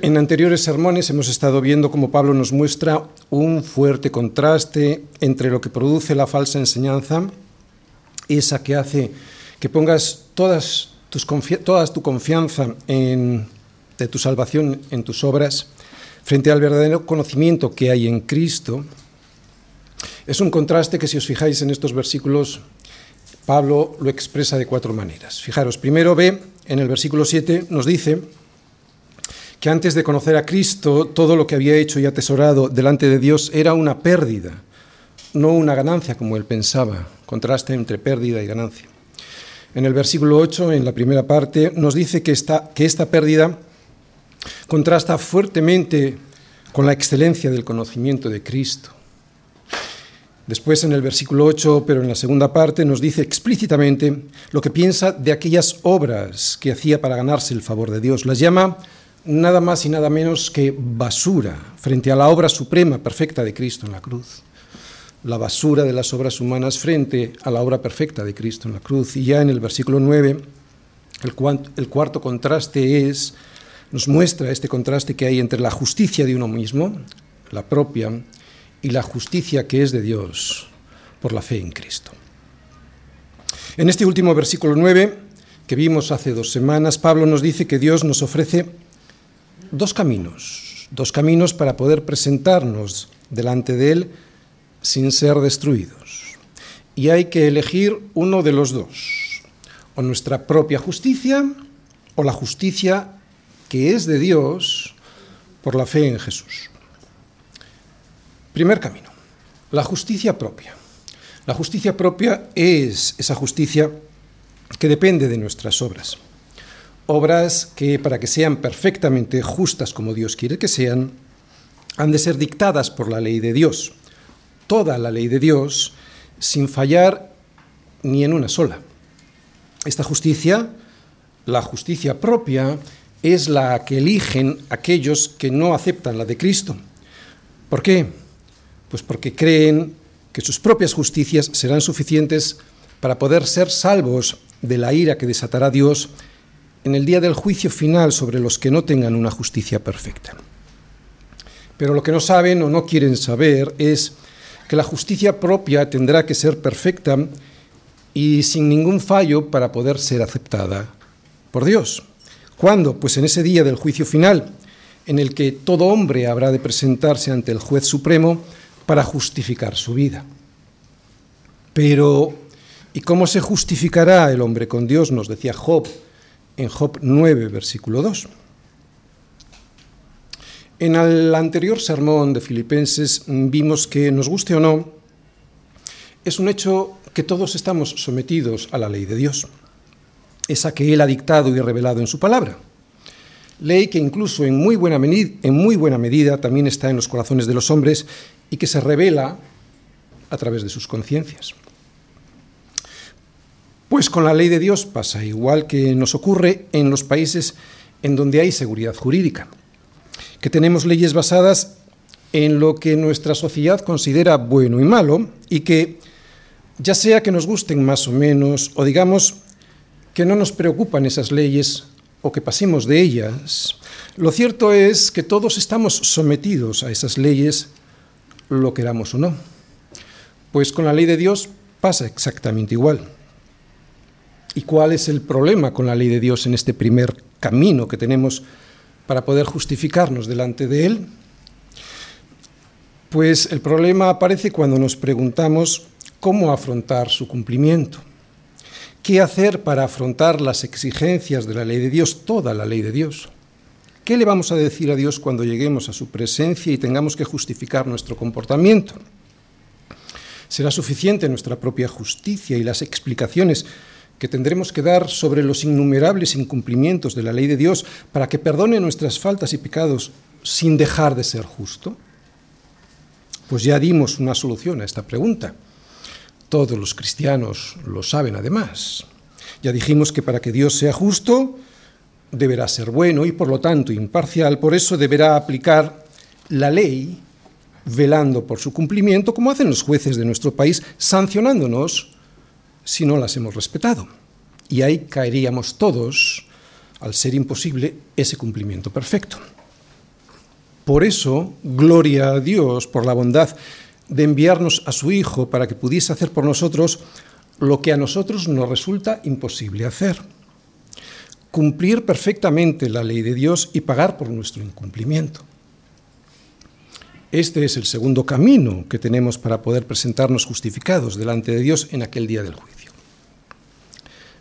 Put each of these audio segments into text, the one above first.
En anteriores sermones hemos estado viendo cómo Pablo nos muestra un fuerte contraste entre lo que produce la falsa enseñanza, esa que hace que pongas todas tus toda tu confianza en, de tu salvación en tus obras, frente al verdadero conocimiento que hay en Cristo. Es un contraste que si os fijáis en estos versículos, Pablo lo expresa de cuatro maneras. Fijaros, primero ve en el versículo 7, nos dice, que antes de conocer a Cristo todo lo que había hecho y atesorado delante de Dios era una pérdida, no una ganancia como él pensaba, contraste entre pérdida y ganancia. En el versículo 8, en la primera parte, nos dice que esta, que esta pérdida contrasta fuertemente con la excelencia del conocimiento de Cristo. Después en el versículo 8, pero en la segunda parte, nos dice explícitamente lo que piensa de aquellas obras que hacía para ganarse el favor de Dios. Las llama nada más y nada menos que basura frente a la obra suprema, perfecta de Cristo en la cruz. La basura de las obras humanas frente a la obra perfecta de Cristo en la cruz. Y ya en el versículo 9, el, cuarto contraste es, nos muestra este contraste que hay entre la justicia de uno mismo, la propia, y la justicia que es de Dios por la fe en Cristo. En este último versículo 9, que vimos hace dos semanas, Pablo nos dice que Dios nos ofrece dos caminos, dos caminos para poder presentarnos delante de Él sin ser destruidos. Y hay que elegir uno de los dos, o nuestra propia justicia o la justicia que es de Dios por la fe en Jesús. Primer camino, la justicia propia. La justicia propia es esa justicia que depende de nuestras obras obras que para que sean perfectamente justas como Dios quiere que sean, han de ser dictadas por la ley de Dios, toda la ley de Dios, sin fallar ni en una sola. Esta justicia, la justicia propia, es la que eligen aquellos que no aceptan la de Cristo. ¿Por qué? Pues porque creen que sus propias justicias serán suficientes para poder ser salvos de la ira que desatará Dios en el día del juicio final sobre los que no tengan una justicia perfecta. Pero lo que no saben o no quieren saber es que la justicia propia tendrá que ser perfecta y sin ningún fallo para poder ser aceptada por Dios. ¿Cuándo? Pues en ese día del juicio final, en el que todo hombre habrá de presentarse ante el juez supremo para justificar su vida. Pero, ¿y cómo se justificará el hombre con Dios? Nos decía Job en Job 9, versículo 2. En el anterior sermón de Filipenses vimos que, nos guste o no, es un hecho que todos estamos sometidos a la ley de Dios, esa que Él ha dictado y revelado en su palabra. Ley que incluso en muy buena, en muy buena medida también está en los corazones de los hombres y que se revela a través de sus conciencias. Pues con la ley de Dios pasa igual que nos ocurre en los países en donde hay seguridad jurídica, que tenemos leyes basadas en lo que nuestra sociedad considera bueno y malo y que, ya sea que nos gusten más o menos, o digamos que no nos preocupan esas leyes o que pasemos de ellas, lo cierto es que todos estamos sometidos a esas leyes, lo queramos o no. Pues con la ley de Dios pasa exactamente igual. ¿Y cuál es el problema con la ley de Dios en este primer camino que tenemos para poder justificarnos delante de Él? Pues el problema aparece cuando nos preguntamos cómo afrontar su cumplimiento. ¿Qué hacer para afrontar las exigencias de la ley de Dios, toda la ley de Dios? ¿Qué le vamos a decir a Dios cuando lleguemos a su presencia y tengamos que justificar nuestro comportamiento? ¿Será suficiente nuestra propia justicia y las explicaciones que tendremos que dar sobre los innumerables incumplimientos de la ley de Dios para que perdone nuestras faltas y pecados sin dejar de ser justo? Pues ya dimos una solución a esta pregunta. Todos los cristianos lo saben además. Ya dijimos que para que Dios sea justo, deberá ser bueno y por lo tanto imparcial, por eso deberá aplicar la ley velando por su cumplimiento, como hacen los jueces de nuestro país, sancionándonos si no las hemos respetado. Y ahí caeríamos todos, al ser imposible, ese cumplimiento perfecto. Por eso, gloria a Dios por la bondad de enviarnos a su Hijo para que pudiese hacer por nosotros lo que a nosotros nos resulta imposible hacer. Cumplir perfectamente la ley de Dios y pagar por nuestro incumplimiento. Este es el segundo camino que tenemos para poder presentarnos justificados delante de Dios en aquel día del juicio.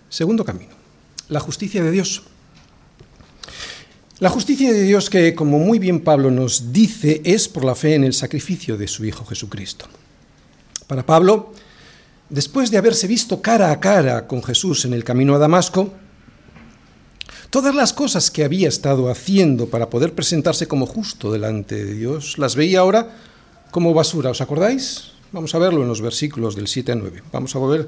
Segundo camino, la justicia de Dios. La justicia de Dios que, como muy bien Pablo nos dice, es por la fe en el sacrificio de su Hijo Jesucristo. Para Pablo, después de haberse visto cara a cara con Jesús en el camino a Damasco, Todas las cosas que había estado haciendo para poder presentarse como justo delante de Dios, las veía ahora como basura. ¿Os acordáis? Vamos a verlo en los versículos del 7 a 9. Vamos a ver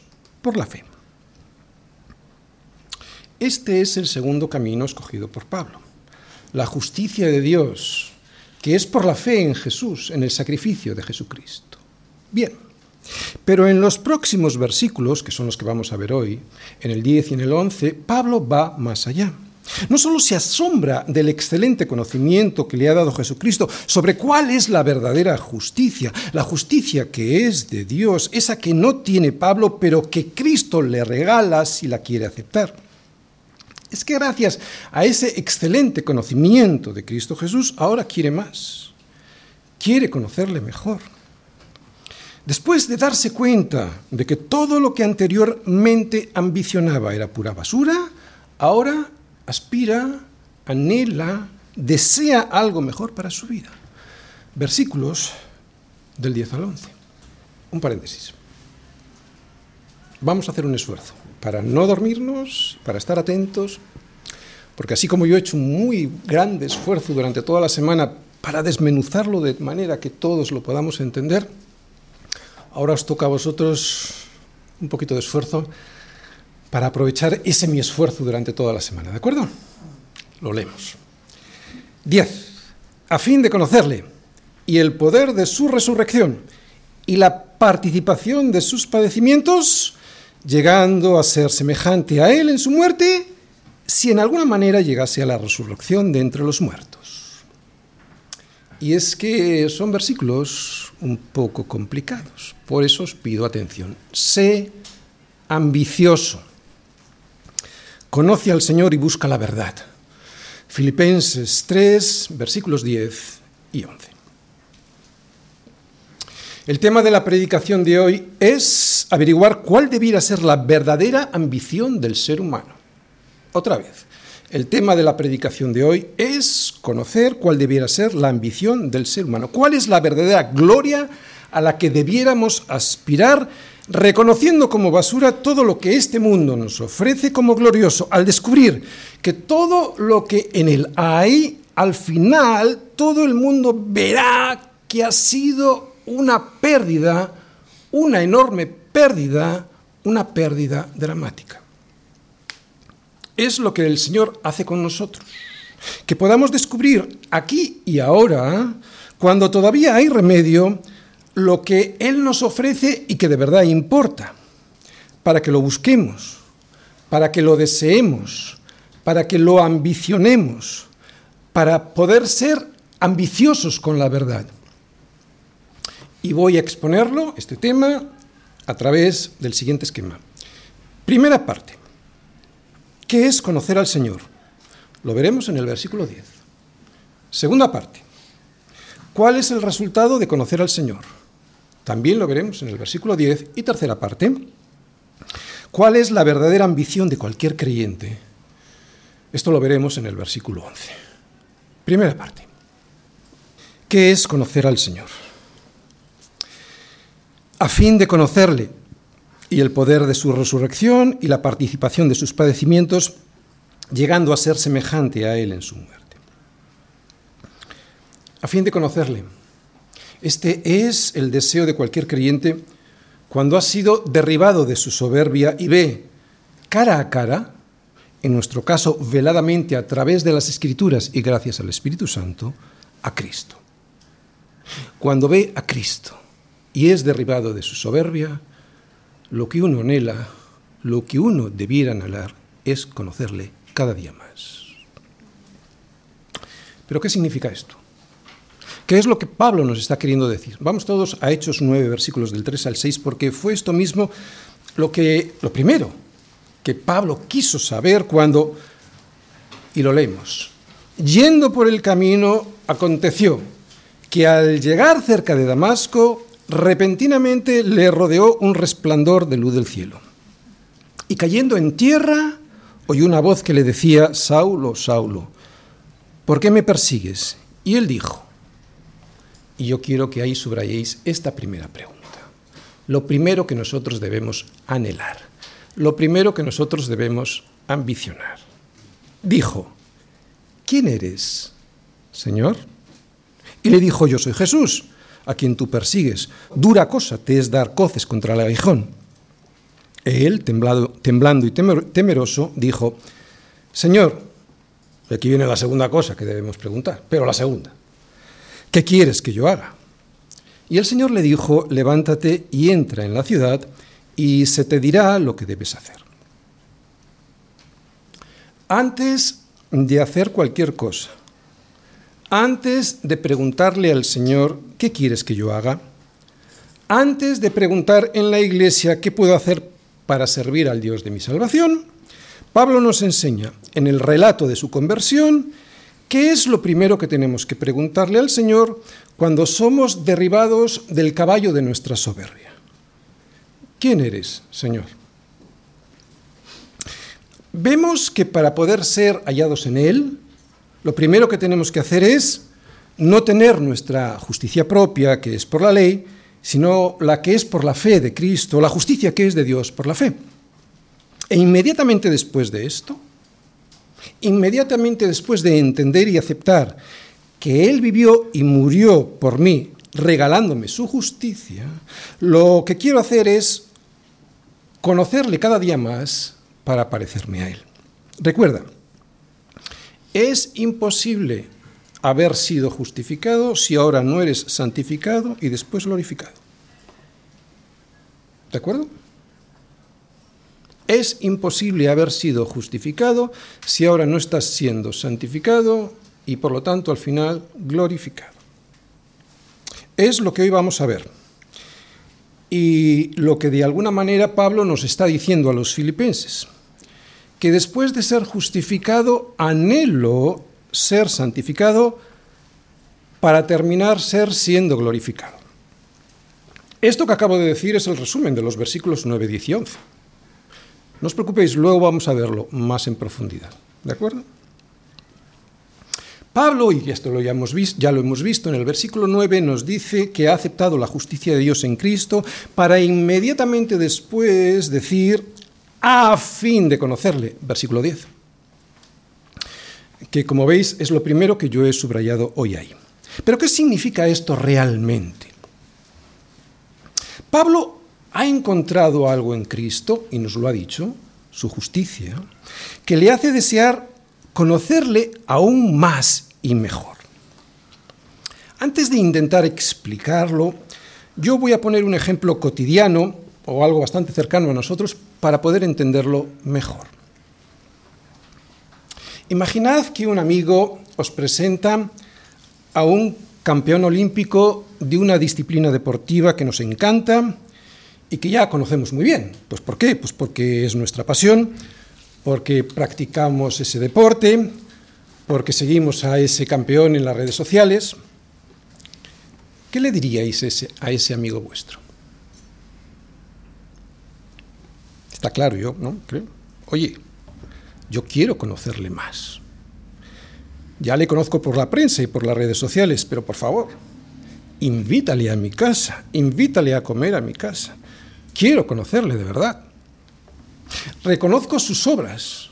por la fe. Este es el segundo camino escogido por Pablo. La justicia de Dios, que es por la fe en Jesús, en el sacrificio de Jesucristo. Bien, pero en los próximos versículos, que son los que vamos a ver hoy, en el 10 y en el 11, Pablo va más allá. No solo se asombra del excelente conocimiento que le ha dado Jesucristo sobre cuál es la verdadera justicia, la justicia que es de Dios, esa que no tiene Pablo, pero que Cristo le regala si la quiere aceptar. Es que gracias a ese excelente conocimiento de Cristo Jesús, ahora quiere más, quiere conocerle mejor. Después de darse cuenta de que todo lo que anteriormente ambicionaba era pura basura, ahora aspira, anhela, desea algo mejor para su vida. Versículos del 10 al 11. Un paréntesis. Vamos a hacer un esfuerzo para no dormirnos, para estar atentos, porque así como yo he hecho un muy grande esfuerzo durante toda la semana para desmenuzarlo de manera que todos lo podamos entender, ahora os toca a vosotros un poquito de esfuerzo para aprovechar ese mi esfuerzo durante toda la semana. ¿De acuerdo? Lo leemos. 10. A fin de conocerle y el poder de su resurrección y la participación de sus padecimientos, llegando a ser semejante a él en su muerte, si en alguna manera llegase a la resurrección de entre los muertos. Y es que son versículos un poco complicados, por eso os pido atención. Sé ambicioso Conoce al Señor y busca la verdad. Filipenses 3, versículos 10 y 11. El tema de la predicación de hoy es averiguar cuál debiera ser la verdadera ambición del ser humano. Otra vez, el tema de la predicación de hoy es conocer cuál debiera ser la ambición del ser humano. ¿Cuál es la verdadera gloria a la que debiéramos aspirar reconociendo como basura todo lo que este mundo nos ofrece como glorioso, al descubrir que todo lo que en él hay, al final todo el mundo verá que ha sido una pérdida, una enorme pérdida, una pérdida dramática. Es lo que el Señor hace con nosotros, que podamos descubrir aquí y ahora, cuando todavía hay remedio, lo que Él nos ofrece y que de verdad importa, para que lo busquemos, para que lo deseemos, para que lo ambicionemos, para poder ser ambiciosos con la verdad. Y voy a exponerlo, este tema, a través del siguiente esquema. Primera parte. ¿Qué es conocer al Señor? Lo veremos en el versículo 10. Segunda parte. ¿Cuál es el resultado de conocer al Señor? También lo veremos en el versículo 10. Y tercera parte. ¿Cuál es la verdadera ambición de cualquier creyente? Esto lo veremos en el versículo 11. Primera parte. ¿Qué es conocer al Señor? A fin de conocerle y el poder de su resurrección y la participación de sus padecimientos, llegando a ser semejante a Él en su muerte. A fin de conocerle. Este es el deseo de cualquier creyente cuando ha sido derribado de su soberbia y ve cara a cara, en nuestro caso veladamente a través de las escrituras y gracias al Espíritu Santo, a Cristo. Cuando ve a Cristo y es derribado de su soberbia, lo que uno anhela, lo que uno debiera anhelar es conocerle cada día más. Pero ¿qué significa esto? ¿Qué es lo que Pablo nos está queriendo decir? Vamos todos a Hechos 9, versículos del 3 al 6, porque fue esto mismo lo que lo primero que Pablo quiso saber cuando y lo leemos. Yendo por el camino aconteció que al llegar cerca de Damasco repentinamente le rodeó un resplandor de luz del cielo. Y cayendo en tierra, oyó una voz que le decía, Saulo, Saulo, ¿por qué me persigues? Y él dijo, y yo quiero que ahí subrayéis esta primera pregunta. Lo primero que nosotros debemos anhelar, lo primero que nosotros debemos ambicionar. Dijo, ¿quién eres, Señor? Y le dijo, yo soy Jesús a quien tú persigues. Dura cosa te es dar coces contra el aguijón. Él, temblando y temeroso, dijo, Señor, aquí viene la segunda cosa que debemos preguntar, pero la segunda, ¿qué quieres que yo haga? Y el Señor le dijo, levántate y entra en la ciudad y se te dirá lo que debes hacer. Antes de hacer cualquier cosa, antes de preguntarle al Señor, ¿qué quieres que yo haga? Antes de preguntar en la iglesia, ¿qué puedo hacer para servir al Dios de mi salvación? Pablo nos enseña en el relato de su conversión qué es lo primero que tenemos que preguntarle al Señor cuando somos derribados del caballo de nuestra soberbia. ¿Quién eres, Señor? Vemos que para poder ser hallados en Él, lo primero que tenemos que hacer es no tener nuestra justicia propia, que es por la ley, sino la que es por la fe de Cristo, la justicia que es de Dios por la fe. E inmediatamente después de esto, inmediatamente después de entender y aceptar que Él vivió y murió por mí, regalándome su justicia, lo que quiero hacer es conocerle cada día más para parecerme a Él. Recuerda, es imposible haber sido justificado si ahora no eres santificado y después glorificado. ¿De acuerdo? Es imposible haber sido justificado si ahora no estás siendo santificado y por lo tanto al final glorificado. Es lo que hoy vamos a ver. Y lo que de alguna manera Pablo nos está diciendo a los filipenses que después de ser justificado, anhelo ser santificado para terminar ser siendo glorificado. Esto que acabo de decir es el resumen de los versículos 9, 10 y 11. No os preocupéis, luego vamos a verlo más en profundidad. ¿De acuerdo? Pablo, y esto lo ya, hemos visto, ya lo hemos visto en el versículo 9, nos dice que ha aceptado la justicia de Dios en Cristo para inmediatamente después decir, a fin de conocerle, versículo 10, que como veis es lo primero que yo he subrayado hoy ahí. Pero ¿qué significa esto realmente? Pablo ha encontrado algo en Cristo, y nos lo ha dicho, su justicia, que le hace desear conocerle aún más y mejor. Antes de intentar explicarlo, yo voy a poner un ejemplo cotidiano o algo bastante cercano a nosotros para poder entenderlo mejor. Imaginad que un amigo os presenta a un campeón olímpico de una disciplina deportiva que nos encanta y que ya conocemos muy bien. Pues ¿por qué? Pues porque es nuestra pasión, porque practicamos ese deporte, porque seguimos a ese campeón en las redes sociales, ¿qué le diríais ese, a ese amigo vuestro? Está claro, yo, ¿no? Oye, yo quiero conocerle más. Ya le conozco por la prensa y por las redes sociales, pero por favor, invítale a mi casa, invítale a comer a mi casa. Quiero conocerle de verdad. Reconozco sus obras,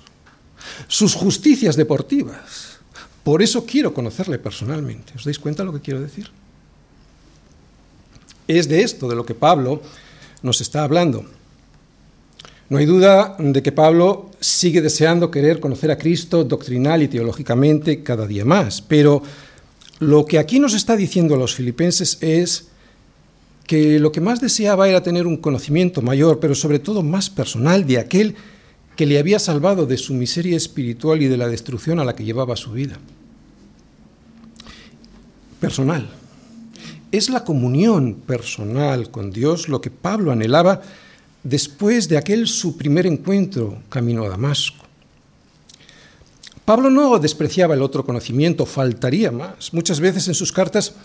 sus justicias deportivas. Por eso quiero conocerle personalmente. ¿Os dais cuenta de lo que quiero decir? Es de esto de lo que Pablo nos está hablando. No hay duda de que Pablo sigue deseando querer conocer a Cristo doctrinal y teológicamente cada día más, pero lo que aquí nos está diciendo a los filipenses es que lo que más deseaba era tener un conocimiento mayor, pero sobre todo más personal de aquel que le había salvado de su miseria espiritual y de la destrucción a la que llevaba su vida. Personal. Es la comunión personal con Dios lo que Pablo anhelaba después de aquel su primer encuentro camino a Damasco. Pablo no despreciaba el otro conocimiento, faltaría más. Muchas veces en sus cartas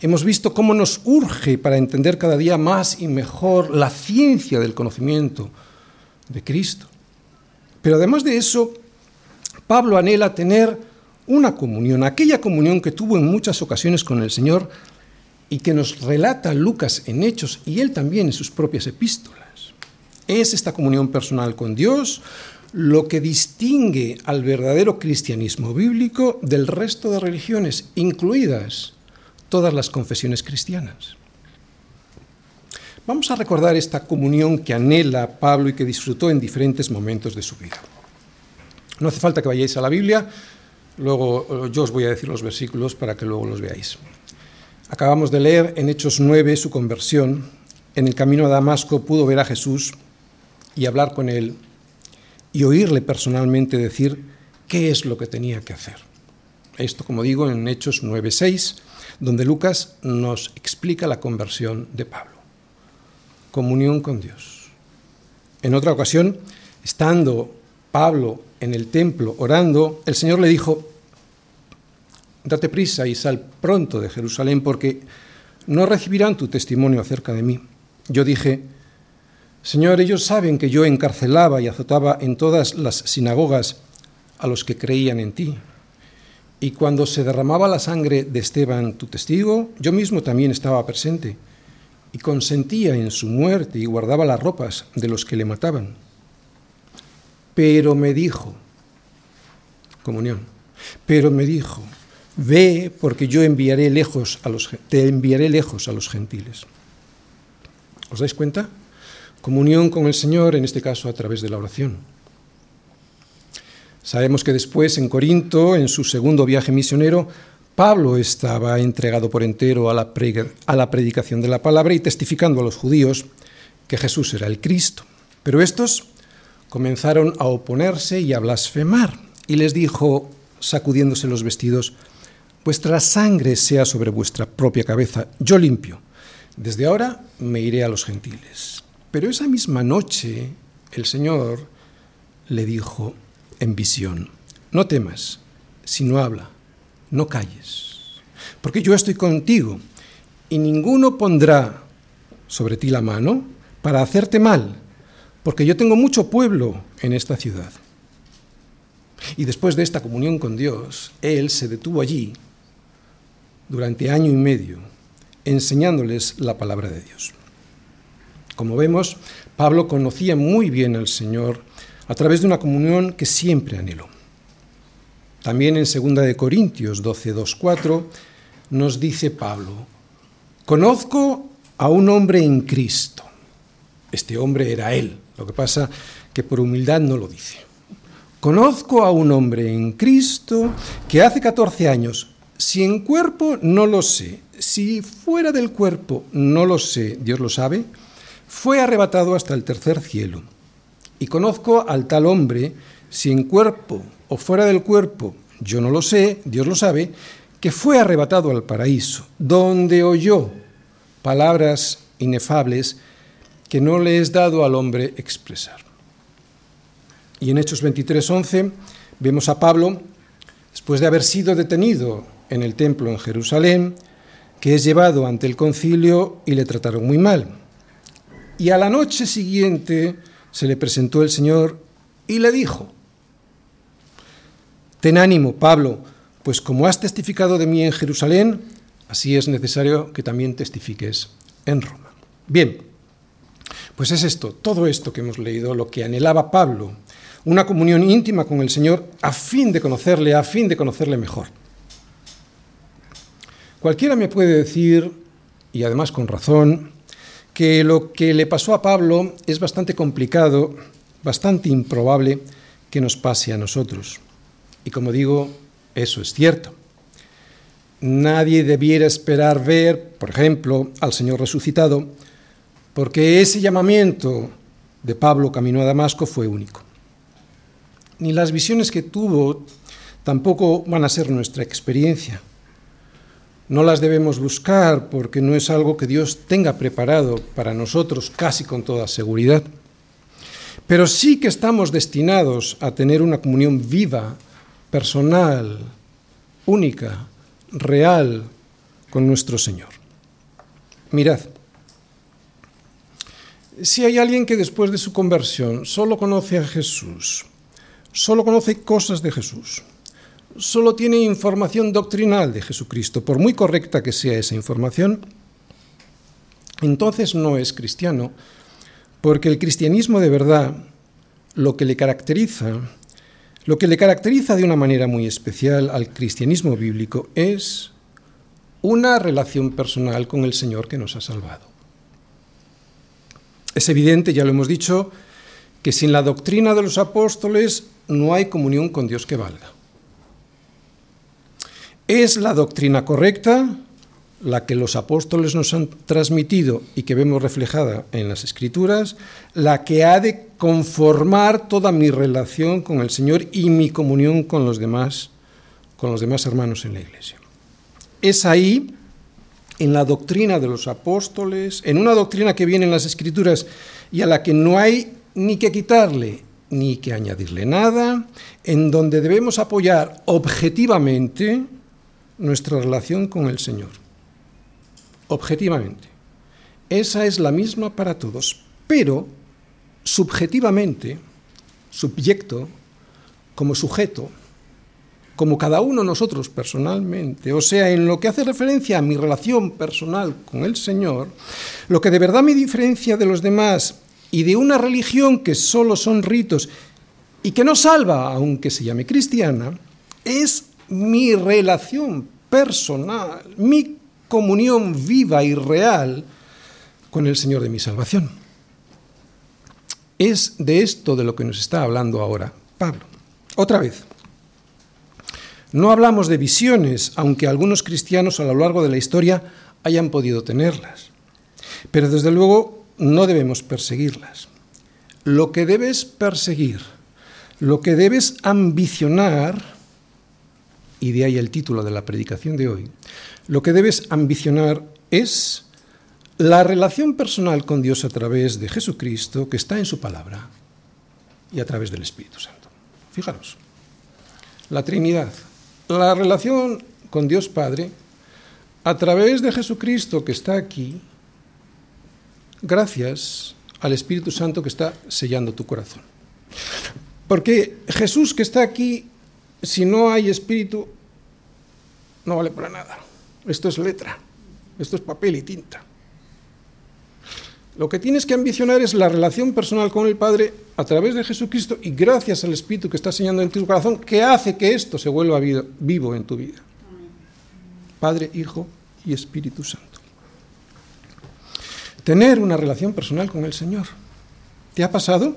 hemos visto cómo nos urge para entender cada día más y mejor la ciencia del conocimiento de Cristo. Pero además de eso, Pablo anhela tener una comunión, aquella comunión que tuvo en muchas ocasiones con el Señor y que nos relata Lucas en Hechos y él también en sus propias epístolas. Es esta comunión personal con Dios lo que distingue al verdadero cristianismo bíblico del resto de religiones, incluidas todas las confesiones cristianas. Vamos a recordar esta comunión que anhela Pablo y que disfrutó en diferentes momentos de su vida. No hace falta que vayáis a la Biblia, luego eh, yo os voy a decir los versículos para que luego los veáis. Acabamos de leer en Hechos 9 su conversión. En el camino a Damasco pudo ver a Jesús y hablar con él y oírle personalmente decir qué es lo que tenía que hacer. Esto, como digo, en Hechos 9.6, donde Lucas nos explica la conversión de Pablo. Comunión con Dios. En otra ocasión, estando Pablo en el templo orando, el Señor le dijo, date prisa y sal pronto de Jerusalén porque no recibirán tu testimonio acerca de mí. Yo dije, Señor, ellos saben que yo encarcelaba y azotaba en todas las sinagogas a los que creían en ti. Y cuando se derramaba la sangre de Esteban, tu testigo, yo mismo también estaba presente y consentía en su muerte y guardaba las ropas de los que le mataban. Pero me dijo, comunión, pero me dijo, ve porque yo enviaré lejos a los, te enviaré lejos a los gentiles. ¿Os dais cuenta? comunión con el Señor, en este caso a través de la oración. Sabemos que después en Corinto, en su segundo viaje misionero, Pablo estaba entregado por entero a la, a la predicación de la palabra y testificando a los judíos que Jesús era el Cristo. Pero estos comenzaron a oponerse y a blasfemar, y les dijo, sacudiéndose los vestidos, vuestra sangre sea sobre vuestra propia cabeza, yo limpio. Desde ahora me iré a los gentiles. Pero esa misma noche el Señor le dijo en visión, no temas, sino habla, no calles, porque yo estoy contigo y ninguno pondrá sobre ti la mano para hacerte mal, porque yo tengo mucho pueblo en esta ciudad. Y después de esta comunión con Dios, Él se detuvo allí durante año y medio, enseñándoles la palabra de Dios. Como vemos, Pablo conocía muy bien al Señor a través de una comunión que siempre anheló. También en 2 de Corintios 12, 2, 4 nos dice Pablo, conozco a un hombre en Cristo. Este hombre era él, lo que pasa que por humildad no lo dice. Conozco a un hombre en Cristo que hace 14 años, si en cuerpo no lo sé, si fuera del cuerpo no lo sé, Dios lo sabe, fue arrebatado hasta el tercer cielo. Y conozco al tal hombre, si en cuerpo o fuera del cuerpo, yo no lo sé, Dios lo sabe, que fue arrebatado al paraíso, donde oyó palabras inefables que no le es dado al hombre expresar. Y en Hechos 23:11 vemos a Pablo después de haber sido detenido en el templo en Jerusalén, que es llevado ante el concilio y le trataron muy mal. Y a la noche siguiente se le presentó el Señor y le dijo, Ten ánimo, Pablo, pues como has testificado de mí en Jerusalén, así es necesario que también testifiques en Roma. Bien, pues es esto, todo esto que hemos leído, lo que anhelaba Pablo, una comunión íntima con el Señor a fin de conocerle, a fin de conocerle mejor. Cualquiera me puede decir, y además con razón, que lo que le pasó a Pablo es bastante complicado, bastante improbable que nos pase a nosotros. Y como digo, eso es cierto. Nadie debiera esperar ver, por ejemplo, al Señor resucitado, porque ese llamamiento de Pablo camino a Damasco fue único. Ni las visiones que tuvo tampoco van a ser nuestra experiencia. No las debemos buscar porque no es algo que Dios tenga preparado para nosotros casi con toda seguridad. Pero sí que estamos destinados a tener una comunión viva, personal, única, real con nuestro Señor. Mirad, si hay alguien que después de su conversión solo conoce a Jesús, solo conoce cosas de Jesús, solo tiene información doctrinal de Jesucristo, por muy correcta que sea esa información, entonces no es cristiano, porque el cristianismo de verdad lo que le caracteriza, lo que le caracteriza de una manera muy especial al cristianismo bíblico es una relación personal con el Señor que nos ha salvado. Es evidente, ya lo hemos dicho, que sin la doctrina de los apóstoles no hay comunión con Dios que valga. Es la doctrina correcta, la que los apóstoles nos han transmitido y que vemos reflejada en las escrituras, la que ha de conformar toda mi relación con el Señor y mi comunión con los demás, con los demás hermanos en la iglesia. Es ahí, en la doctrina de los apóstoles, en una doctrina que viene en las escrituras y a la que no hay ni que quitarle ni que añadirle nada, en donde debemos apoyar objetivamente nuestra relación con el Señor. Objetivamente. Esa es la misma para todos, pero subjetivamente, subyecto, como sujeto, como cada uno de nosotros personalmente, o sea, en lo que hace referencia a mi relación personal con el Señor, lo que de verdad me diferencia de los demás y de una religión que solo son ritos y que no salva, aunque se llame cristiana, es mi relación personal, mi comunión viva y real con el Señor de mi salvación. Es de esto de lo que nos está hablando ahora Pablo. Otra vez, no hablamos de visiones, aunque algunos cristianos a lo largo de la historia hayan podido tenerlas. Pero desde luego no debemos perseguirlas. Lo que debes perseguir, lo que debes ambicionar, y de ahí el título de la predicación de hoy, lo que debes ambicionar es la relación personal con Dios a través de Jesucristo que está en su palabra y a través del Espíritu Santo. Fijaros, la Trinidad, la relación con Dios Padre a través de Jesucristo que está aquí, gracias al Espíritu Santo que está sellando tu corazón. Porque Jesús que está aquí si no hay espíritu, no vale para nada. Esto es letra, esto es papel y tinta. Lo que tienes que ambicionar es la relación personal con el Padre a través de Jesucristo y gracias al Espíritu que está enseñando en tu corazón, que hace que esto se vuelva vivo en tu vida. Padre, Hijo y Espíritu Santo. Tener una relación personal con el Señor. ¿Te ha pasado?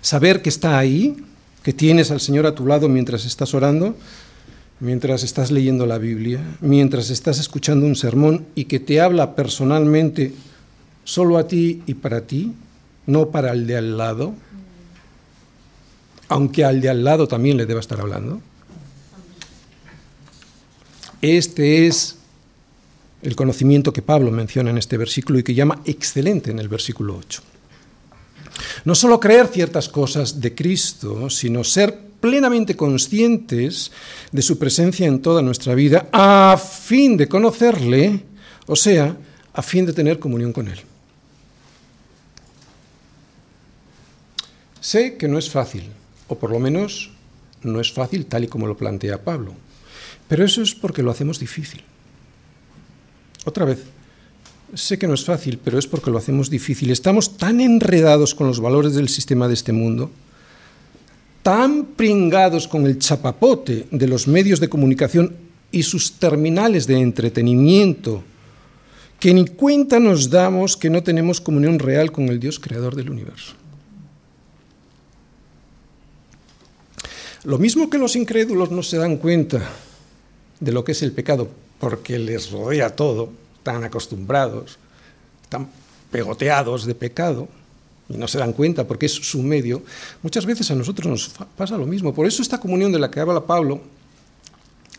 Saber que está ahí, que tienes al Señor a tu lado mientras estás orando, mientras estás leyendo la Biblia, mientras estás escuchando un sermón y que te habla personalmente solo a ti y para ti, no para el de al lado, aunque al de al lado también le deba estar hablando. Este es el conocimiento que Pablo menciona en este versículo y que llama excelente en el versículo 8. No solo creer ciertas cosas de Cristo, sino ser plenamente conscientes de su presencia en toda nuestra vida a fin de conocerle, o sea, a fin de tener comunión con Él. Sé que no es fácil, o por lo menos no es fácil tal y como lo plantea Pablo, pero eso es porque lo hacemos difícil. Otra vez, sé que no es fácil, pero es porque lo hacemos difícil. Estamos tan enredados con los valores del sistema de este mundo, tan pringados con el chapapote de los medios de comunicación y sus terminales de entretenimiento, que ni cuenta nos damos que no tenemos comunión real con el Dios creador del universo. Lo mismo que los incrédulos no se dan cuenta de lo que es el pecado, porque les rodea todo, tan acostumbrados, tan pegoteados de pecado, y no se dan cuenta porque es su medio, muchas veces a nosotros nos pasa lo mismo. Por eso esta comunión de la que habla Pablo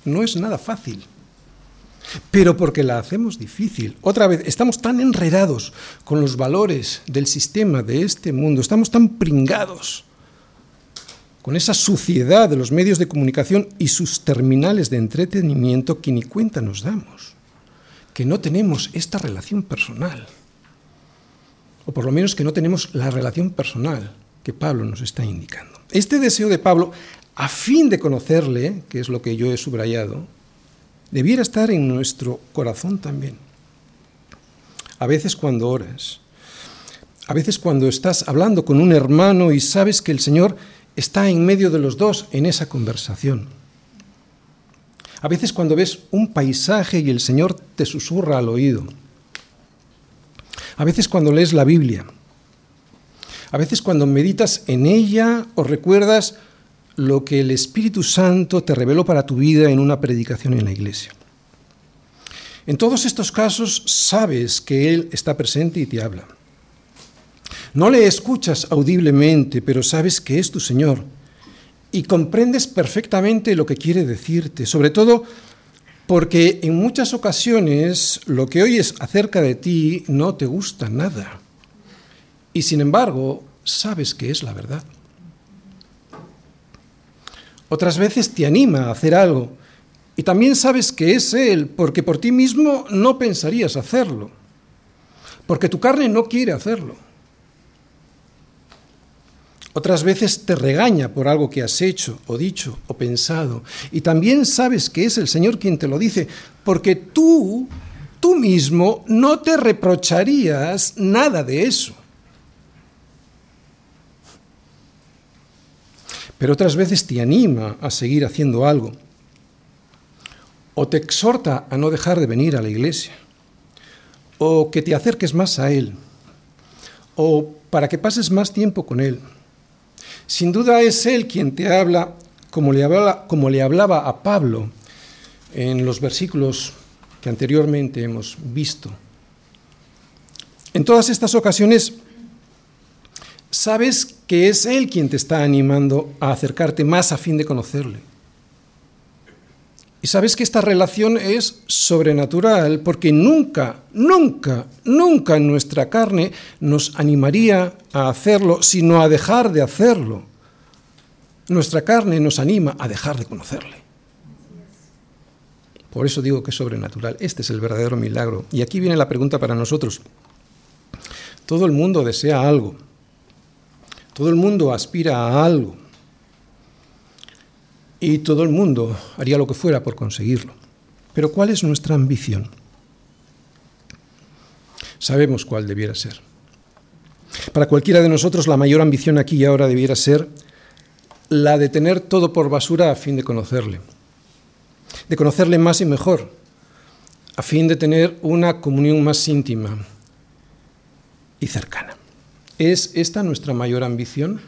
no es nada fácil, pero porque la hacemos difícil. Otra vez, estamos tan enredados con los valores del sistema de este mundo, estamos tan pringados con esa suciedad de los medios de comunicación y sus terminales de entretenimiento que ni cuenta nos damos, que no tenemos esta relación personal, o por lo menos que no tenemos la relación personal que Pablo nos está indicando. Este deseo de Pablo, a fin de conocerle, que es lo que yo he subrayado, debiera estar en nuestro corazón también. A veces cuando oras, a veces cuando estás hablando con un hermano y sabes que el Señor está en medio de los dos en esa conversación. A veces cuando ves un paisaje y el Señor te susurra al oído. A veces cuando lees la Biblia. A veces cuando meditas en ella o recuerdas lo que el Espíritu Santo te reveló para tu vida en una predicación en la iglesia. En todos estos casos sabes que Él está presente y te habla. No le escuchas audiblemente, pero sabes que es tu Señor y comprendes perfectamente lo que quiere decirte, sobre todo porque en muchas ocasiones lo que oyes acerca de ti no te gusta nada y sin embargo sabes que es la verdad. Otras veces te anima a hacer algo y también sabes que es Él porque por ti mismo no pensarías hacerlo, porque tu carne no quiere hacerlo. Otras veces te regaña por algo que has hecho o dicho o pensado. Y también sabes que es el Señor quien te lo dice, porque tú, tú mismo, no te reprocharías nada de eso. Pero otras veces te anima a seguir haciendo algo. O te exhorta a no dejar de venir a la iglesia. O que te acerques más a Él. O para que pases más tiempo con Él sin duda es Él quien te habla como le, como le hablaba a Pablo en los versículos que anteriormente hemos visto. En todas estas ocasiones, sabes que es Él quien te está animando a acercarte más a fin de conocerle. Y sabes que esta relación es sobrenatural porque nunca, nunca, nunca nuestra carne nos animaría a hacerlo, sino a dejar de hacerlo. Nuestra carne nos anima a dejar de conocerle. Por eso digo que es sobrenatural. Este es el verdadero milagro. Y aquí viene la pregunta para nosotros. Todo el mundo desea algo. Todo el mundo aspira a algo y todo el mundo haría lo que fuera por conseguirlo. Pero ¿cuál es nuestra ambición? Sabemos cuál debiera ser. Para cualquiera de nosotros la mayor ambición aquí y ahora debiera ser la de tener todo por basura a fin de conocerle, de conocerle más y mejor, a fin de tener una comunión más íntima y cercana. ¿Es esta nuestra mayor ambición?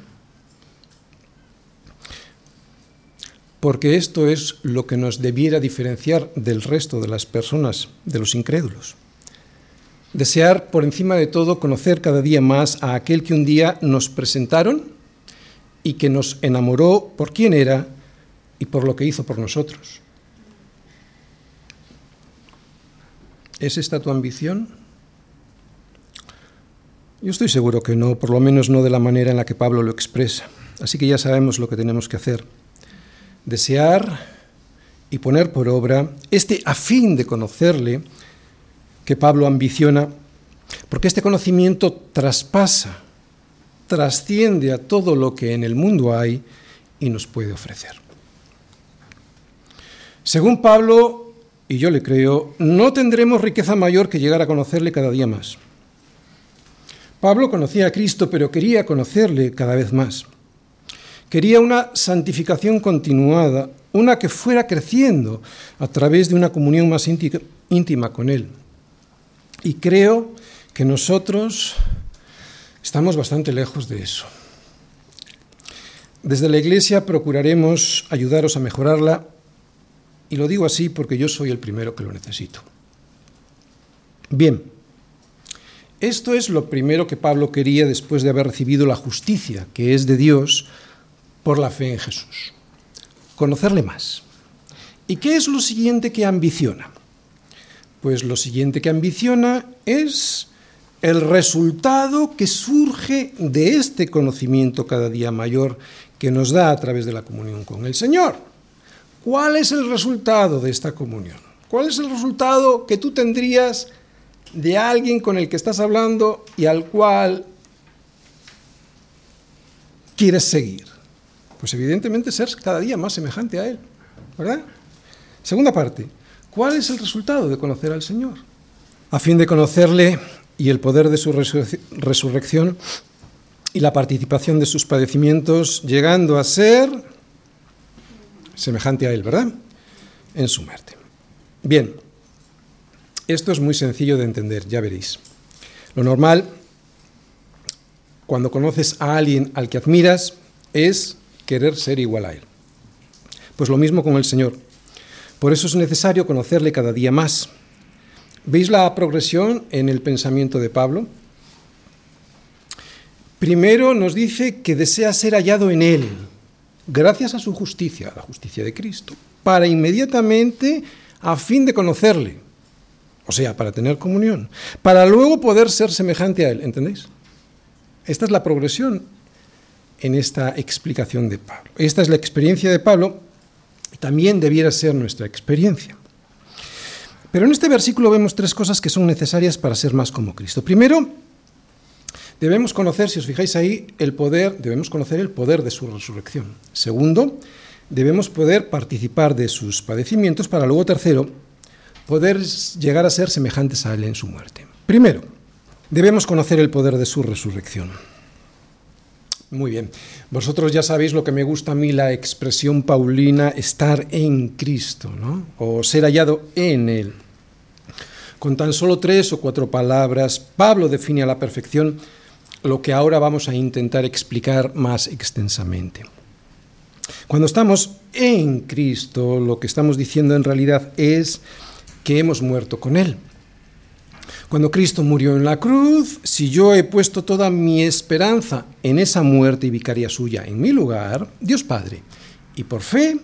Porque esto es lo que nos debiera diferenciar del resto de las personas, de los incrédulos. Desear por encima de todo conocer cada día más a aquel que un día nos presentaron y que nos enamoró por quién era y por lo que hizo por nosotros. ¿Es esta tu ambición? Yo estoy seguro que no, por lo menos no de la manera en la que Pablo lo expresa. Así que ya sabemos lo que tenemos que hacer desear y poner por obra este a fin de conocerle que Pablo ambiciona, porque este conocimiento traspasa, trasciende a todo lo que en el mundo hay y nos puede ofrecer. Según Pablo, y yo le creo, no tendremos riqueza mayor que llegar a conocerle cada día más. Pablo conocía a Cristo, pero quería conocerle cada vez más. Quería una santificación continuada, una que fuera creciendo a través de una comunión más íntima con Él. Y creo que nosotros estamos bastante lejos de eso. Desde la Iglesia procuraremos ayudaros a mejorarla, y lo digo así porque yo soy el primero que lo necesito. Bien, esto es lo primero que Pablo quería después de haber recibido la justicia, que es de Dios, por la fe en Jesús. Conocerle más. ¿Y qué es lo siguiente que ambiciona? Pues lo siguiente que ambiciona es el resultado que surge de este conocimiento cada día mayor que nos da a través de la comunión con el Señor. ¿Cuál es el resultado de esta comunión? ¿Cuál es el resultado que tú tendrías de alguien con el que estás hablando y al cual quieres seguir? Pues evidentemente ser cada día más semejante a Él, ¿verdad? Segunda parte, ¿cuál es el resultado de conocer al Señor? A fin de conocerle y el poder de su resurrección y la participación de sus padecimientos, llegando a ser semejante a Él, ¿verdad? En su muerte. Bien, esto es muy sencillo de entender, ya veréis. Lo normal, cuando conoces a alguien al que admiras, es querer ser igual a Él. Pues lo mismo con el Señor. Por eso es necesario conocerle cada día más. ¿Veis la progresión en el pensamiento de Pablo? Primero nos dice que desea ser hallado en Él, gracias a su justicia, la justicia de Cristo, para inmediatamente, a fin de conocerle o sea, para tener comunión, para luego poder ser semejante a Él, ¿entendéis? Esta es la progresión en esta explicación de Pablo. Esta es la experiencia de Pablo, también debiera ser nuestra experiencia. Pero en este versículo vemos tres cosas que son necesarias para ser más como Cristo. Primero, debemos conocer, si os fijáis ahí, el poder, debemos conocer el poder de su resurrección. Segundo, debemos poder participar de sus padecimientos para luego, tercero, poder llegar a ser semejantes a Él en su muerte. Primero, debemos conocer el poder de su resurrección. Muy bien, vosotros ya sabéis lo que me gusta a mí, la expresión paulina, estar en Cristo, ¿no? O ser hallado en Él. Con tan solo tres o cuatro palabras, Pablo define a la perfección lo que ahora vamos a intentar explicar más extensamente. Cuando estamos en Cristo, lo que estamos diciendo en realidad es que hemos muerto con Él. Cuando Cristo murió en la cruz, si yo he puesto toda mi esperanza en esa muerte y vicaría suya en mi lugar, Dios Padre, y por fe,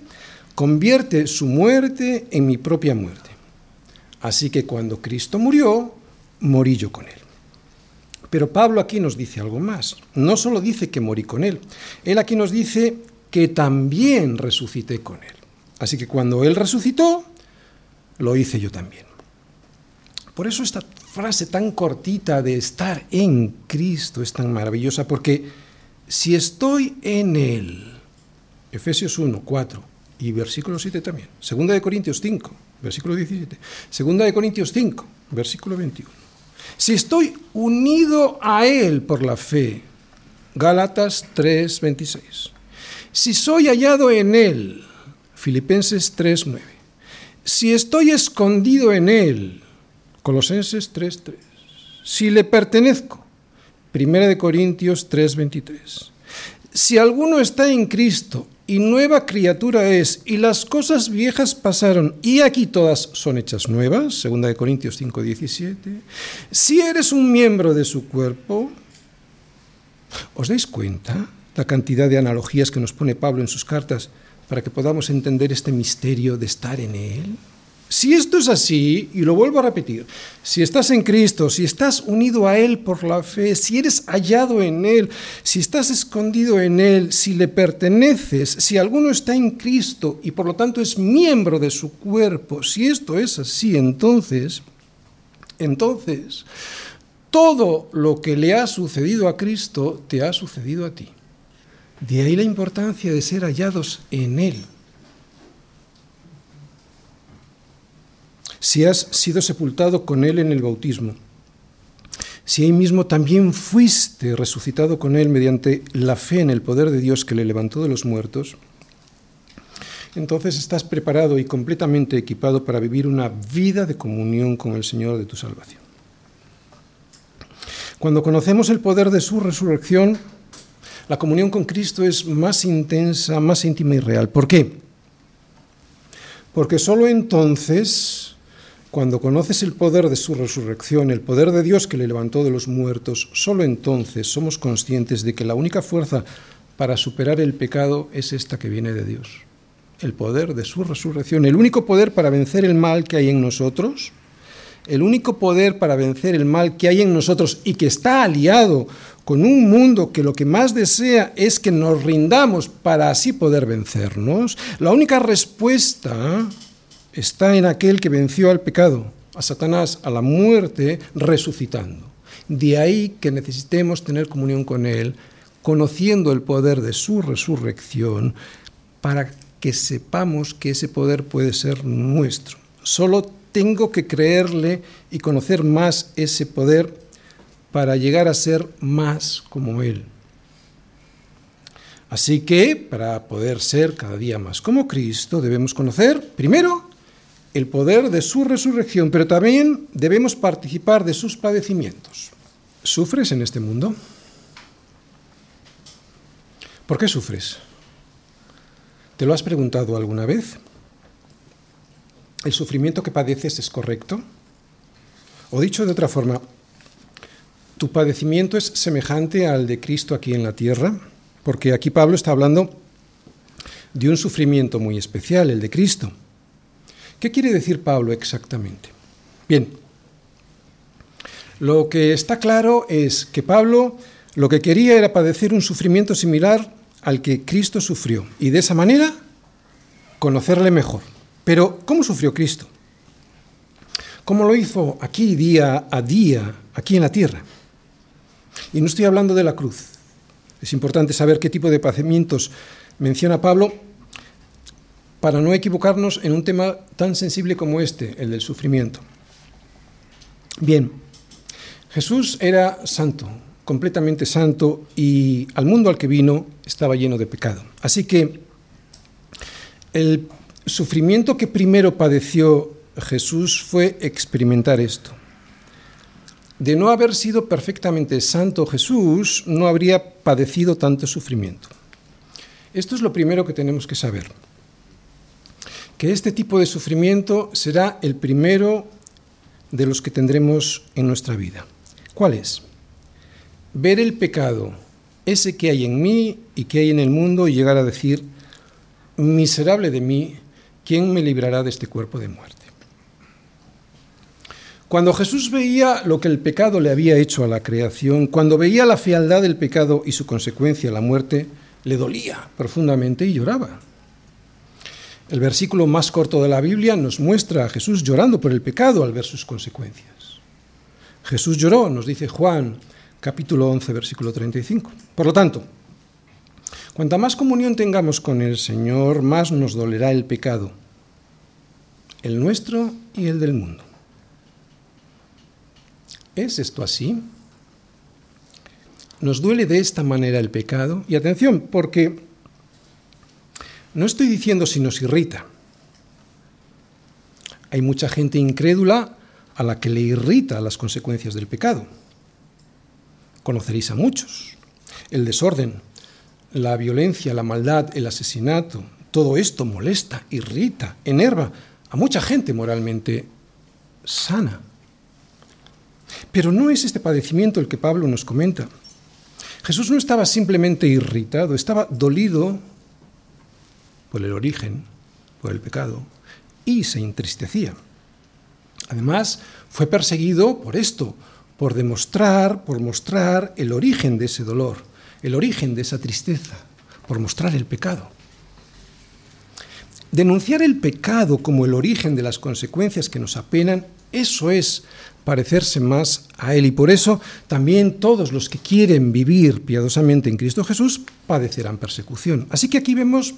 convierte su muerte en mi propia muerte. Así que cuando Cristo murió, morí yo con Él. Pero Pablo aquí nos dice algo más. No solo dice que morí con Él, Él aquí nos dice que también resucité con Él. Así que cuando Él resucitó, lo hice yo también. Por eso esta frase tan cortita de estar en Cristo es tan maravillosa, porque si estoy en Él, Efesios 1, 4 y versículo 7 también, Segunda de Corintios 5, versículo 17, Segunda de Corintios 5, versículo 21. Si estoy unido a Él por la fe, Gálatas 3, 26. Si soy hallado en Él, Filipenses 3, 9 si estoy escondido en Él, Colosenses 3.3, si le pertenezco, 1 Corintios 3.23, si alguno está en Cristo y nueva criatura es, y las cosas viejas pasaron, y aquí todas son hechas nuevas, 2 Corintios 5.17, si eres un miembro de su cuerpo, ¿os dais cuenta la cantidad de analogías que nos pone Pablo en sus cartas? para que podamos entender este misterio de estar en Él. Si esto es así, y lo vuelvo a repetir, si estás en Cristo, si estás unido a Él por la fe, si eres hallado en Él, si estás escondido en Él, si le perteneces, si alguno está en Cristo y por lo tanto es miembro de su cuerpo, si esto es así, entonces, entonces, todo lo que le ha sucedido a Cristo te ha sucedido a ti. De ahí la importancia de ser hallados en Él. Si has sido sepultado con Él en el bautismo, si ahí mismo también fuiste resucitado con Él mediante la fe en el poder de Dios que le levantó de los muertos, entonces estás preparado y completamente equipado para vivir una vida de comunión con el Señor de tu salvación. Cuando conocemos el poder de su resurrección, la comunión con Cristo es más intensa, más íntima y real. ¿Por qué? Porque solo entonces cuando conoces el poder de su resurrección, el poder de Dios que le levantó de los muertos, solo entonces somos conscientes de que la única fuerza para superar el pecado es esta que viene de Dios. El poder de su resurrección, el único poder para vencer el mal que hay en nosotros, el único poder para vencer el mal que hay en nosotros y que está aliado con un mundo que lo que más desea es que nos rindamos para así poder vencernos, la única respuesta está en aquel que venció al pecado, a Satanás, a la muerte, resucitando. De ahí que necesitemos tener comunión con Él, conociendo el poder de su resurrección, para que sepamos que ese poder puede ser nuestro. Solo tengo que creerle y conocer más ese poder para llegar a ser más como Él. Así que, para poder ser cada día más como Cristo, debemos conocer, primero, el poder de su resurrección, pero también debemos participar de sus padecimientos. ¿Sufres en este mundo? ¿Por qué sufres? ¿Te lo has preguntado alguna vez? ¿El sufrimiento que padeces es correcto? O dicho de otra forma, ¿tu padecimiento es semejante al de Cristo aquí en la tierra? Porque aquí Pablo está hablando de un sufrimiento muy especial, el de Cristo. ¿Qué quiere decir Pablo exactamente? Bien, lo que está claro es que Pablo lo que quería era padecer un sufrimiento similar al que Cristo sufrió y de esa manera conocerle mejor. Pero, ¿cómo sufrió Cristo? ¿Cómo lo hizo aquí día a día, aquí en la tierra? Y no estoy hablando de la cruz. Es importante saber qué tipo de padecimientos menciona Pablo para no equivocarnos en un tema tan sensible como este, el del sufrimiento. Bien, Jesús era santo, completamente santo, y al mundo al que vino estaba lleno de pecado. Así que el sufrimiento que primero padeció Jesús fue experimentar esto. De no haber sido perfectamente santo Jesús, no habría padecido tanto sufrimiento. Esto es lo primero que tenemos que saber que este tipo de sufrimiento será el primero de los que tendremos en nuestra vida. ¿Cuál es? Ver el pecado, ese que hay en mí y que hay en el mundo, y llegar a decir, miserable de mí, ¿quién me librará de este cuerpo de muerte? Cuando Jesús veía lo que el pecado le había hecho a la creación, cuando veía la fealdad del pecado y su consecuencia, la muerte, le dolía profundamente y lloraba. El versículo más corto de la Biblia nos muestra a Jesús llorando por el pecado al ver sus consecuencias. Jesús lloró, nos dice Juan capítulo 11, versículo 35. Por lo tanto, cuanta más comunión tengamos con el Señor, más nos dolerá el pecado, el nuestro y el del mundo. ¿Es esto así? ¿Nos duele de esta manera el pecado? Y atención, porque no estoy diciendo si nos irrita. Hay mucha gente incrédula a la que le irrita las consecuencias del pecado. Conoceréis a muchos. El desorden, la violencia, la maldad, el asesinato, todo esto molesta, irrita, enerva a mucha gente moralmente sana. Pero no es este padecimiento el que Pablo nos comenta. Jesús no estaba simplemente irritado, estaba dolido por el origen, por el pecado, y se entristecía. Además, fue perseguido por esto, por demostrar, por mostrar el origen de ese dolor, el origen de esa tristeza, por mostrar el pecado. Denunciar el pecado como el origen de las consecuencias que nos apenan, eso es parecerse más a Él. Y por eso también todos los que quieren vivir piadosamente en Cristo Jesús padecerán persecución. Así que aquí vemos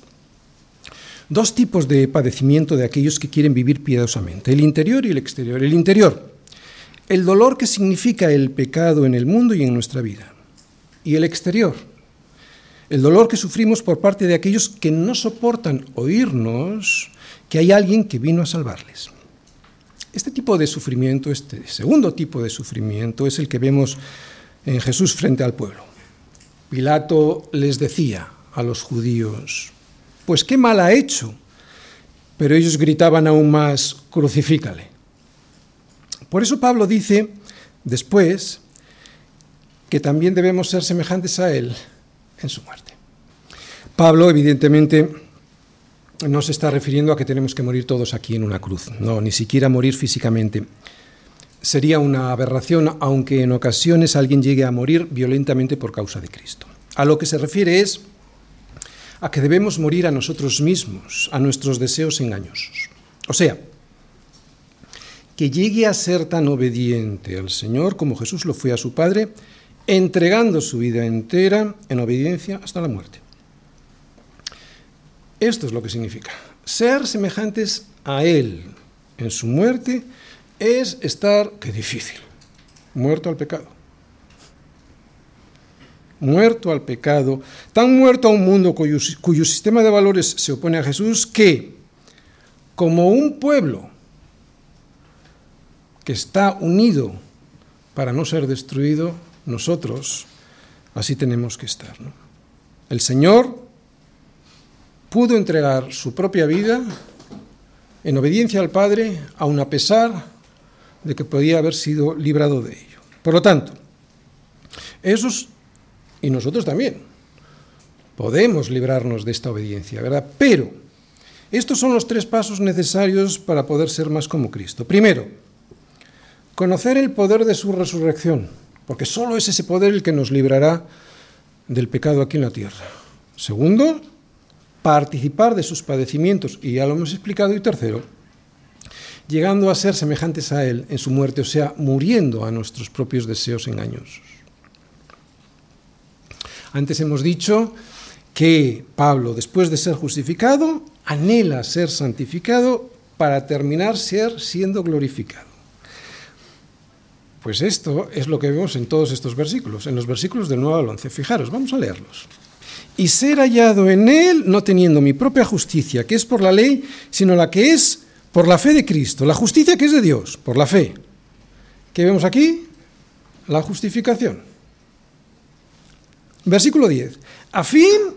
dos tipos de padecimiento de aquellos que quieren vivir piadosamente, el interior y el exterior. El interior, el dolor que significa el pecado en el mundo y en nuestra vida. Y el exterior, el dolor que sufrimos por parte de aquellos que no soportan oírnos que hay alguien que vino a salvarles. Este tipo de sufrimiento, este segundo tipo de sufrimiento, es el que vemos en Jesús frente al pueblo. Pilato les decía a los judíos, pues qué mal ha hecho, pero ellos gritaban aún más, crucifícale. Por eso Pablo dice después que también debemos ser semejantes a él en su muerte. Pablo, evidentemente, no se está refiriendo a que tenemos que morir todos aquí en una cruz, no, ni siquiera morir físicamente. Sería una aberración, aunque en ocasiones alguien llegue a morir violentamente por causa de Cristo. A lo que se refiere es a que debemos morir a nosotros mismos, a nuestros deseos engañosos. O sea, que llegue a ser tan obediente al Señor como Jesús lo fue a su Padre, entregando su vida entera en obediencia hasta la muerte. Esto es lo que significa. Ser semejantes a Él en su muerte es estar, qué difícil, muerto al pecado. Muerto al pecado, tan muerto a un mundo cuyo, sistema de valores se opone a Jesús que, como un pueblo que está unido para no ser destruido, nosotros así tenemos que estar. El Señor pudo entregar su propia vida en obediencia al Padre, aun a pesar de que podía haber sido librado de ello. Por lo tanto, esos y nosotros también podemos librarnos de esta obediencia, ¿verdad? Pero estos son los tres pasos necesarios para poder ser más como Cristo. Primero, conocer el poder de su resurrección, porque solo es ese poder el que nos librará del pecado aquí en la tierra. Segundo, participar de sus padecimientos, y ya lo hemos explicado, y tercero, llegando a ser semejantes a Él en su muerte, o sea, muriendo a nuestros propios deseos engañosos. Antes hemos dicho que Pablo, después de ser justificado, anhela ser santificado para terminar ser siendo glorificado. Pues esto es lo que vemos en todos estos versículos, en los versículos del 9 al 11. Fijaros, vamos a leerlos y ser hallado en él, no teniendo mi propia justicia, que es por la ley, sino la que es por la fe de Cristo, la justicia que es de Dios, por la fe. ¿Qué vemos aquí? La justificación. Versículo 10. A fin,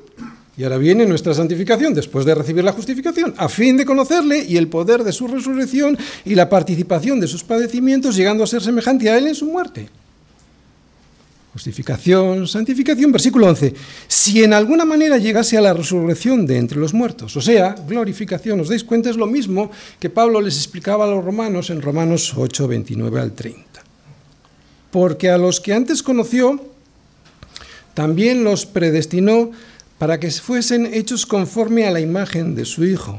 y ahora viene nuestra santificación después de recibir la justificación, a fin de conocerle y el poder de su resurrección y la participación de sus padecimientos, llegando a ser semejante a él en su muerte Justificación, santificación, versículo 11. Si en alguna manera llegase a la resurrección de entre los muertos, o sea, glorificación, os dais cuenta, es lo mismo que Pablo les explicaba a los romanos en Romanos 8, 29 al 30. Porque a los que antes conoció, también los predestinó para que fuesen hechos conforme a la imagen de su Hijo,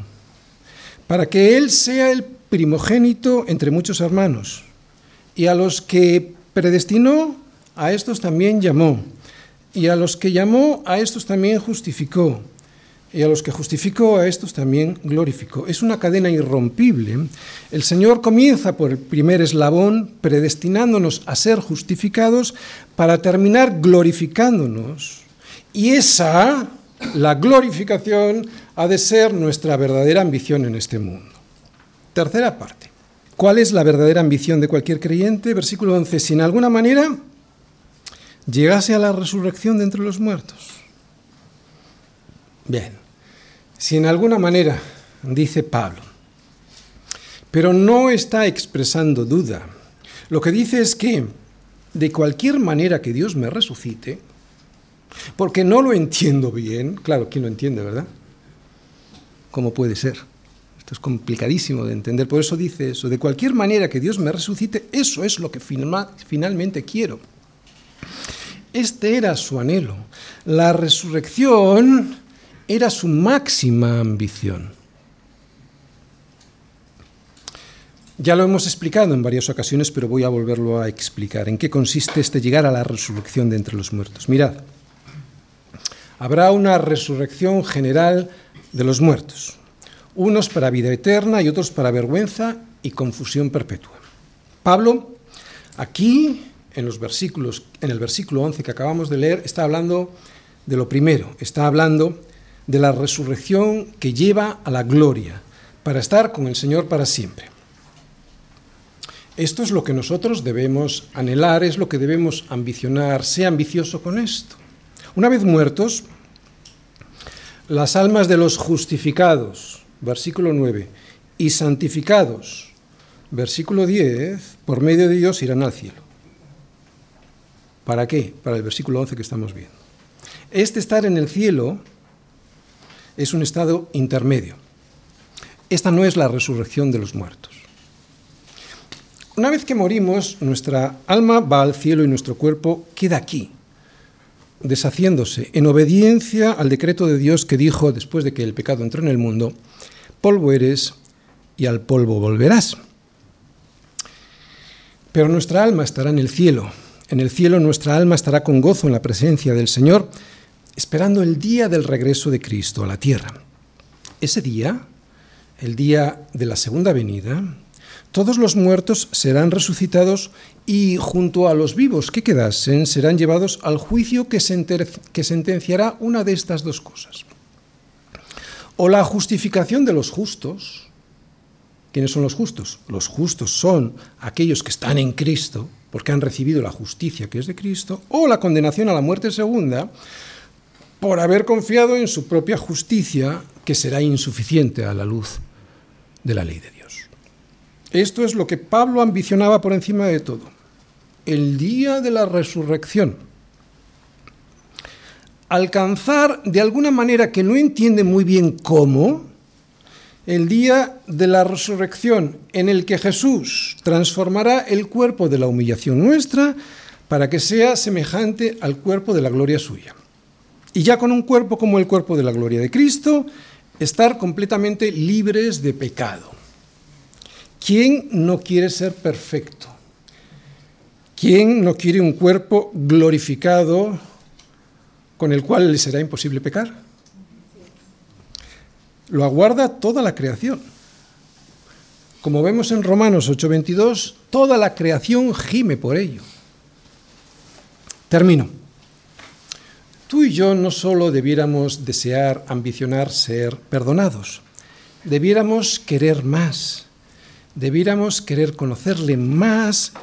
para que Él sea el primogénito entre muchos hermanos. Y a los que predestinó, a estos también llamó, y a los que llamó, a estos también justificó, y a los que justificó, a estos también glorificó. Es una cadena irrompible. El Señor comienza por el primer eslabón, predestinándonos a ser justificados, para terminar glorificándonos. Y esa, la glorificación, ha de ser nuestra verdadera ambición en este mundo. Tercera parte. ¿Cuál es la verdadera ambición de cualquier creyente? Versículo 11. Si en alguna manera llegase a la resurrección de entre los muertos. Bien, si en alguna manera, dice Pablo, pero no está expresando duda, lo que dice es que de cualquier manera que Dios me resucite, porque no lo entiendo bien, claro, ¿quién lo entiende, verdad? ¿Cómo puede ser? Esto es complicadísimo de entender, por eso dice eso. De cualquier manera que Dios me resucite, eso es lo que finalmente quiero. Este era su anhelo. La resurrección era su máxima ambición. Ya lo hemos explicado en varias ocasiones, pero voy a volverlo a explicar. ¿En qué consiste este llegar a la resurrección de entre los muertos? Mirad, habrá una resurrección general de los muertos, unos para vida eterna y otros para vergüenza y confusión perpetua. Pablo, aquí en los versículos, en el versículo 11 que acabamos de leer, está hablando de lo primero, está hablando de la resurrección que lleva a la gloria, para estar con el Señor para siempre. Esto es lo que nosotros debemos anhelar, es lo que debemos ambicionar, sea ambicioso con esto. Una vez muertos, las almas de los justificados, versículo 9, y santificados, versículo 10, por medio de Dios irán al cielo. ¿Para qué? Para el versículo 11 que estamos viendo. Este estar en el cielo es un estado intermedio. Esta no es la resurrección de los muertos. Una vez que morimos, nuestra alma va al cielo y nuestro cuerpo queda aquí, deshaciéndose, en obediencia al decreto de Dios que dijo, después de que el pecado entró en el mundo, polvo eres y al polvo volverás. Pero nuestra alma estará en el cielo. En el cielo nuestra alma estará con gozo en la presencia del Señor esperando el día del regreso de Cristo a la tierra. Ese día, el día de la segunda venida, todos los muertos serán resucitados y junto a los vivos que quedasen serán llevados al juicio que, sentenciará una de estas dos cosas. O la justificación de los justos. ¿Quiénes son los justos? Los justos son aquellos que están en Cristo porque han recibido la justicia que es de Cristo. O la condenación a la muerte segunda por haber confiado en su propia justicia, que será insuficiente a la luz de la ley de Dios. Esto es lo que Pablo ambicionaba por encima de todo. El día de la resurrección. Alcanzar de alguna manera que no entiende muy bien cómo, el día de la resurrección en el que Jesús transformará el cuerpo de la humillación nuestra para que sea semejante al cuerpo de la gloria suya y ya con un cuerpo como el cuerpo de la gloria de Cristo, estar completamente libres de pecado. ¿Quién no quiere ser perfecto? ¿Quién no quiere un cuerpo glorificado con el cual le será imposible pecar? Lo aguarda toda la creación. Como vemos en Romanos 8:22, toda la creación gime por ello. Termino. Tú y yo no solo debiéramos desear, ambicionar ser perdonados, debiéramos querer más, debiéramos querer conocerle más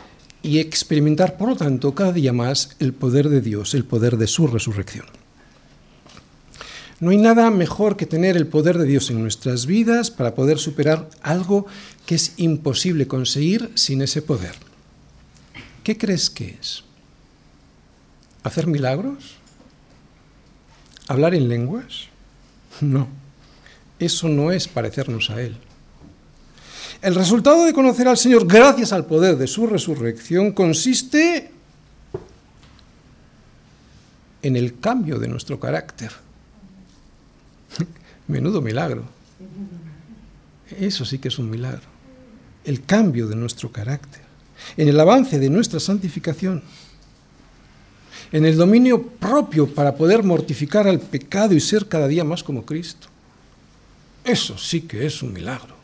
y experimentar, por lo tanto, cada día más el poder de Dios, el poder de su resurrección. No hay nada mejor que tener el poder de Dios en nuestras vidas para poder superar algo que es imposible conseguir sin ese poder. ¿Qué crees que es? ¿Hacer milagros? ¿Hablar en lenguas? No, eso no es parecernos a Él. El resultado de conocer al Señor gracias al poder de su resurrección consiste en el cambio de nuestro carácter. Menudo milagro. Eso sí que es un milagro. El cambio de nuestro carácter. En el avance de nuestra santificación en el dominio propio para poder mortificar al pecado y ser cada día más como Cristo. Eso sí que es un milagro.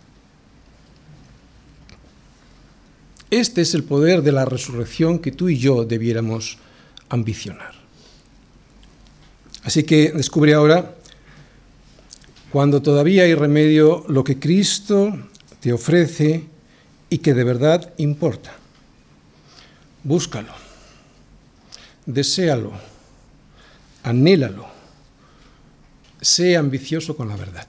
Este es el poder de la resurrección que tú y yo debiéramos ambicionar. Así que descubre ahora, cuando todavía hay remedio, lo que Cristo te ofrece y que de verdad importa. Búscalo deséalo, anhélalo, sé ambicioso con la verdad.